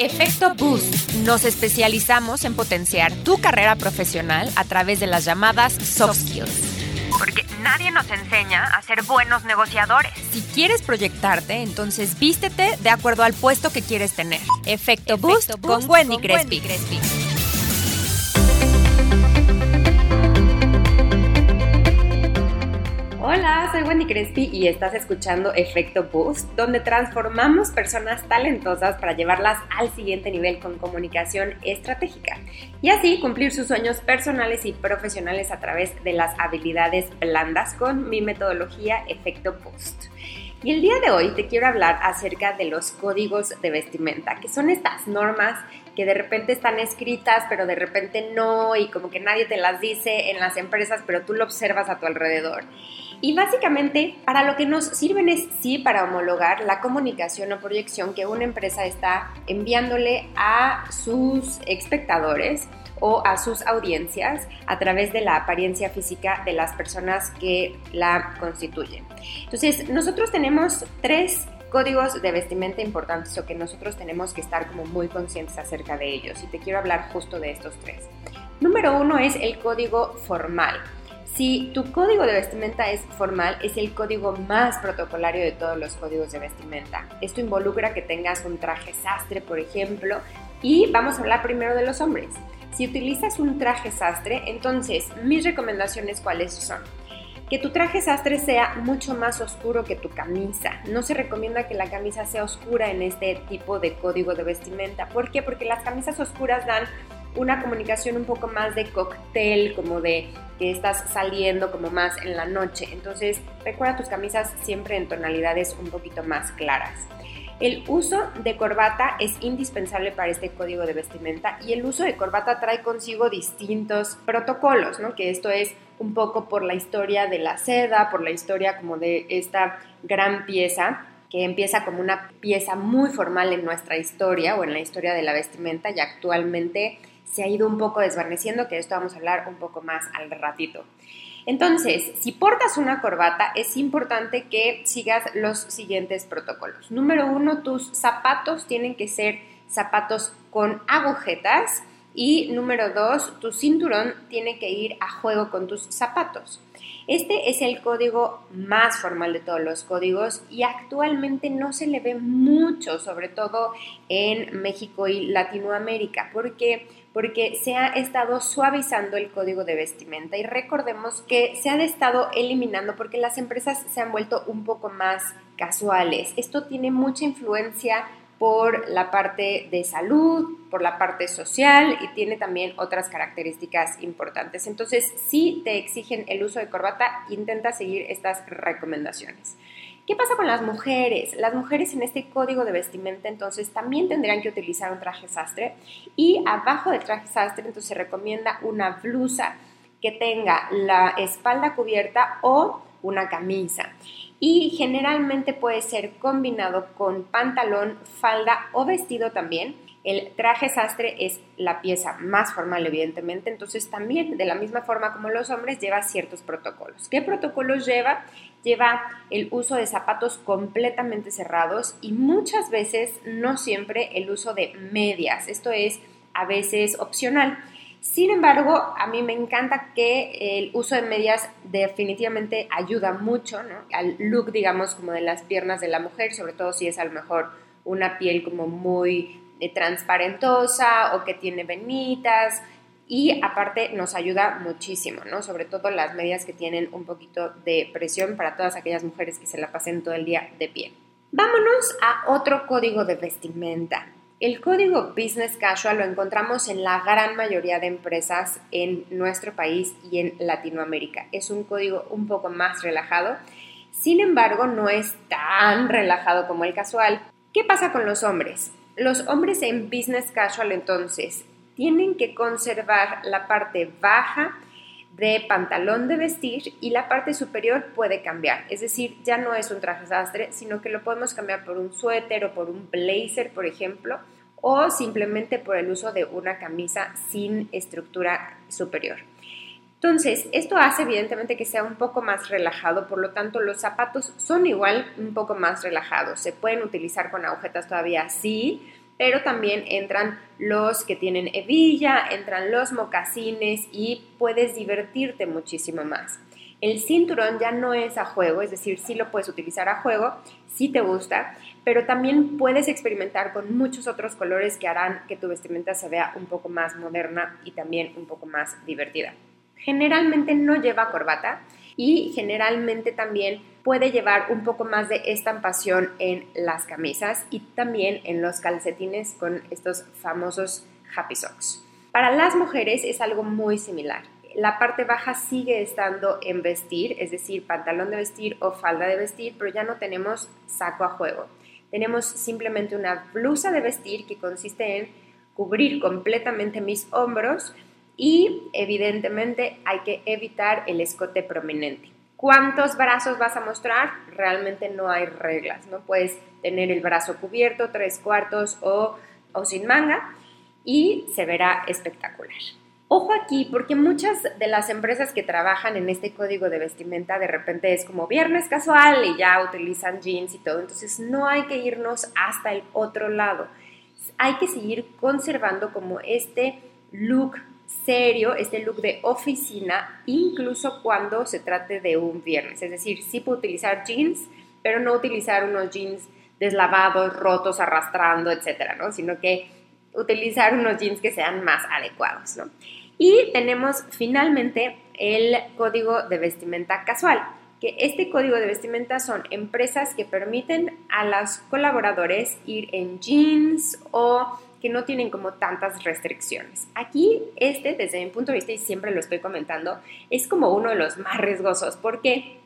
Efecto Boost. Nos especializamos en potenciar tu carrera profesional a través de las llamadas soft skills. Porque nadie nos enseña a ser buenos negociadores. Si quieres proyectarte, entonces vístete de acuerdo al puesto que quieres tener. Efecto, Boost, con Wendy Crespi. Hola, soy Wendy Crespi y estás escuchando Efecto Boost, donde transformamos personas talentosas para llevarlas al siguiente nivel con comunicación estratégica y así cumplir sus sueños personales y profesionales a través de las habilidades blandas con mi metodología Efecto Boost. Y el día de hoy te quiero hablar acerca de los códigos de vestimenta, que son estas normas que de repente están escritas, pero de repente no, y como que nadie te las dice en las empresas, pero tú lo observas a tu alrededor. Y básicamente para lo que nos sirven es sí para homologar la comunicación o proyección que una empresa está enviándole a sus espectadores o a sus audiencias a través de la apariencia física de las personas que la constituyen. Entonces, nosotros tenemos tres códigos de vestimenta importantes o que nosotros tenemos que estar como muy conscientes acerca de ellos y te quiero hablar justo de estos tres. Número uno es el código formal. Si tu código de vestimenta es formal, es el código más protocolario de todos los códigos de vestimenta. Esto involucra que tengas un traje sastre, por ejemplo, y vamos a hablar primero de los hombres. Si utilizas un traje sastre, entonces mis recomendaciones cuáles son? Que tu traje sastre sea mucho más oscuro que tu camisa. No se recomienda que la camisa sea oscura en este tipo de código de vestimenta. ¿Por qué? Porque las camisas oscuras dan una comunicación un poco más de cóctel, como de que estás saliendo como más en la noche. Entonces, recuerda tus camisas siempre en tonalidades un poquito más claras. El uso de corbata es indispensable para este código de vestimenta y el uso de corbata trae consigo distintos protocolos, ¿no? Que esto es un poco por la historia de la seda, por la historia como de esta gran pieza que empieza como una pieza muy formal en nuestra historia o en la historia de la vestimenta y actualmente se ha ido un poco desvaneciendo, que de esto vamos a hablar un poco más al ratito. Entonces, si portas una corbata, es importante que sigas los siguientes protocolos. Número uno, tus zapatos tienen que ser zapatos con agujetas. Y número dos, tu cinturón tiene que ir a juego con tus zapatos. Este es el código más formal de todos los códigos y actualmente no se le ve mucho, sobre todo en México y Latinoamérica, porque porque se ha estado suavizando el código de vestimenta y recordemos que se han estado eliminando porque las empresas se han vuelto un poco más casuales. Esto tiene mucha influencia por la parte de salud, por la parte social y tiene también otras características importantes. Entonces, si te exigen el uso de corbata, intenta seguir estas recomendaciones. ¿Qué pasa con las mujeres? Las mujeres en este código de vestimenta entonces también tendrán que utilizar un traje sastre y abajo del traje sastre entonces se recomienda una blusa que tenga la espalda cubierta o una camisa y generalmente puede ser combinado con pantalón, falda o vestido también. El traje sastre es la pieza más formal, evidentemente, entonces también de la misma forma como los hombres lleva ciertos protocolos. ¿Qué protocolos lleva? Lleva el uso de zapatos completamente cerrados y muchas veces, no siempre, el uso de medias. Esto es a veces opcional. Sin embargo, a mí me encanta que el uso de medias definitivamente ayuda mucho al look, digamos, como de las piernas de la mujer, sobre todo si es a lo mejor una piel como muy eh, transparentosa o que tiene venitas. Y aparte nos ayuda muchísimo, ¿no? Sobre todo las medias que tienen un poquito de presión para todas aquellas mujeres que se la pasen todo el día de pie. Vámonos a otro código de vestimenta. El código Business Casual lo encontramos en la gran mayoría de empresas en nuestro país y en Latinoamérica. Es un código un poco más relajado, sin embargo no es tan relajado como el casual. ¿Qué pasa con los hombres? Los hombres en Business Casual entonces tienen que conservar la parte baja de pantalón de vestir y la parte superior puede cambiar. Es decir, ya no es un traje sastre, sino que lo podemos cambiar por un suéter o por un blazer, por ejemplo, o simplemente por el uso de una camisa sin estructura superior. Entonces, esto hace evidentemente que sea un poco más relajado, por lo tanto los zapatos son igual un poco más relajados. Se pueden utilizar con agujetas todavía sí, pero también entran los que tienen hebilla, entran los mocasines y puedes divertirte muchísimo más. El cinturón ya no es a juego, es decir, sí lo puedes utilizar a juego, si te gusta, pero también puedes experimentar con muchos otros colores que harán que tu vestimenta se vea un poco más moderna y también un poco más divertida. Generalmente no lleva corbata y generalmente también puede llevar un poco más de estampación en las camisas y también en los calcetines con estos famosos happy socks. Para las mujeres es algo muy similar. La parte baja sigue estando en vestir, es decir, pantalón de vestir o falda de vestir, pero ya no tenemos saco a juego. Tenemos simplemente una blusa de vestir que consiste en cubrir completamente mis hombros y evidentemente hay que evitar el escote prominente. ¿Cuántos brazos vas a mostrar? Realmente no hay reglas, ¿no? Puedes tener el brazo cubierto, tres cuartos o, o sin manga y se verá espectacular. Ojo aquí, porque muchas de las empresas que trabajan en este código de vestimenta de repente es como viernes casual y ya utilizan jeans y todo, entonces no hay que irnos hasta el otro lado. Hay que seguir conservando como este look serio, este look de oficina, incluso cuando se trate de un viernes. Es decir, sí puedo utilizar jeans, pero no utilizar unos jeans deslavados, rotos, arrastrando, etcétera, ¿no? Sino que utilizar unos jeans que sean más adecuados, ¿no? Y tenemos finalmente el código de vestimenta casual, que este código de vestimenta son empresas que permiten a los colaboradores ir en jeans o que no tienen como tantas restricciones. Aquí, este, desde mi punto de vista, y siempre lo estoy comentando, es como uno de los más riesgosos. ¿Por qué?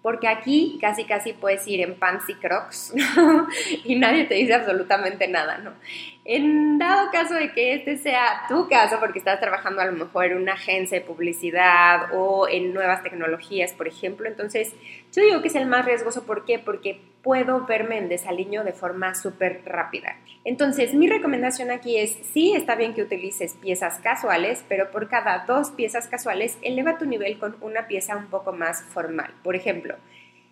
Porque aquí casi casi puedes ir en pants y crocs y nadie te dice absolutamente nada, ¿no? En dado caso de que este sea tu caso, porque estás trabajando a lo mejor en una agencia de publicidad o en nuevas tecnologías, por ejemplo, entonces yo digo que es el más riesgoso. ¿Por qué? Porque puedo verme en desaliño de forma súper rápida. Entonces, mi recomendación aquí es, sí, está bien que utilices piezas casuales, pero por cada dos piezas casuales, eleva tu nivel con una pieza un poco más formal. Por ejemplo,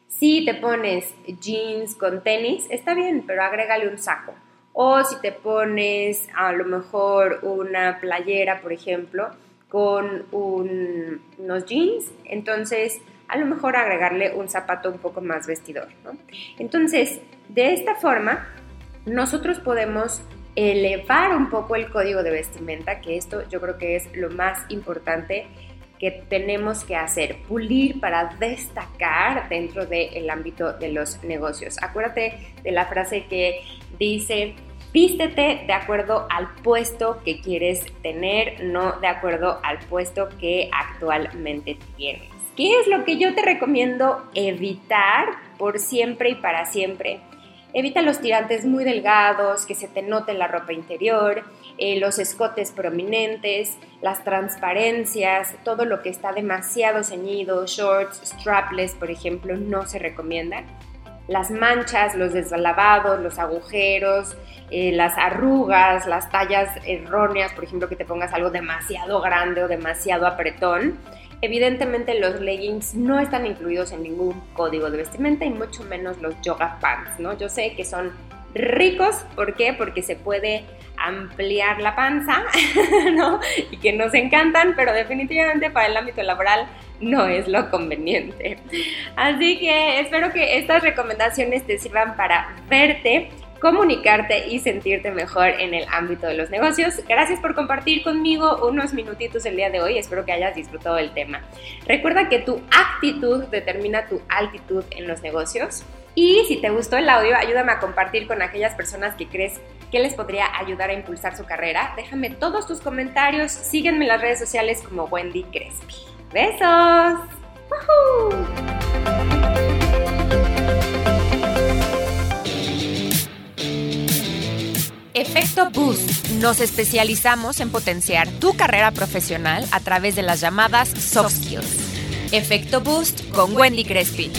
si te pones jeans con tenis, está bien, pero agrégale un saco o si te pones a lo mejor una playera, por ejemplo, con unos jeans, entonces a lo mejor agregarle un zapato un poco más vestidor. Entonces, de esta forma, nosotros podemos elevar un poco el código de vestimenta, que esto yo creo que es lo más importante que tenemos que hacer, pulir para destacar dentro del ámbito de los negocios. Acuérdate de la frase que dice, vístete de acuerdo al puesto que quieres tener, no de acuerdo al puesto que actualmente tienes. ¿Qué es lo que yo te recomiendo evitar por siempre y para siempre? Evita los tirantes muy delgados, que se te note la ropa interior, eh, los escotes prominentes, las transparencias, todo lo que está demasiado ceñido, shorts, strapless, por ejemplo, no se recomiendan. Las manchas, los deslavados, los agujeros, eh, las arrugas, las tallas erróneas, por ejemplo, que te pongas algo demasiado grande o demasiado apretón. Evidentemente los leggings no están incluidos en ningún código de vestimenta y mucho menos los yoga pants, ¿no? Yo sé que son ricos, ¿por qué? Porque se puede ampliar la panza, ¿no? Y que nos encantan, pero definitivamente para el ámbito laboral no es lo conveniente. Así que espero que estas recomendaciones te sirvan para verte comunicarte y sentirte mejor en el ámbito de los negocios. Gracias por compartir conmigo unos minutitos el día de hoy. Espero que hayas disfrutado del tema. Recuerda que tu actitud determina tu altitud en los negocios. Y si te gustó el audio, ayúdame a compartir con aquellas personas que crees que les podría ayudar a impulsar su carrera. Déjame todos tus comentarios. Sígueme en las redes sociales como Wendy Crespi. ¡Besos! Efecto Boost. Nos especializamos en potenciar tu carrera profesional a través de las llamadas soft skills. Efecto Boost con Wendy Crespi.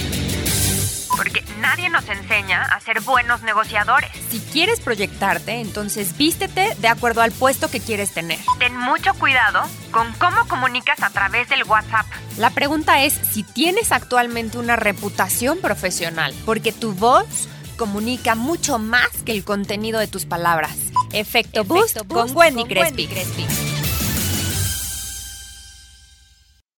Nadie nos enseña a ser buenos negociadores. Si quieres proyectarte, entonces vístete de acuerdo al puesto que quieres tener. Ten mucho cuidado con cómo comunicas a través del WhatsApp. La pregunta es si tienes actualmente una reputación profesional, porque tu voz comunica mucho más que el contenido de tus palabras. Efecto, Boost, con, Wendy Crespi.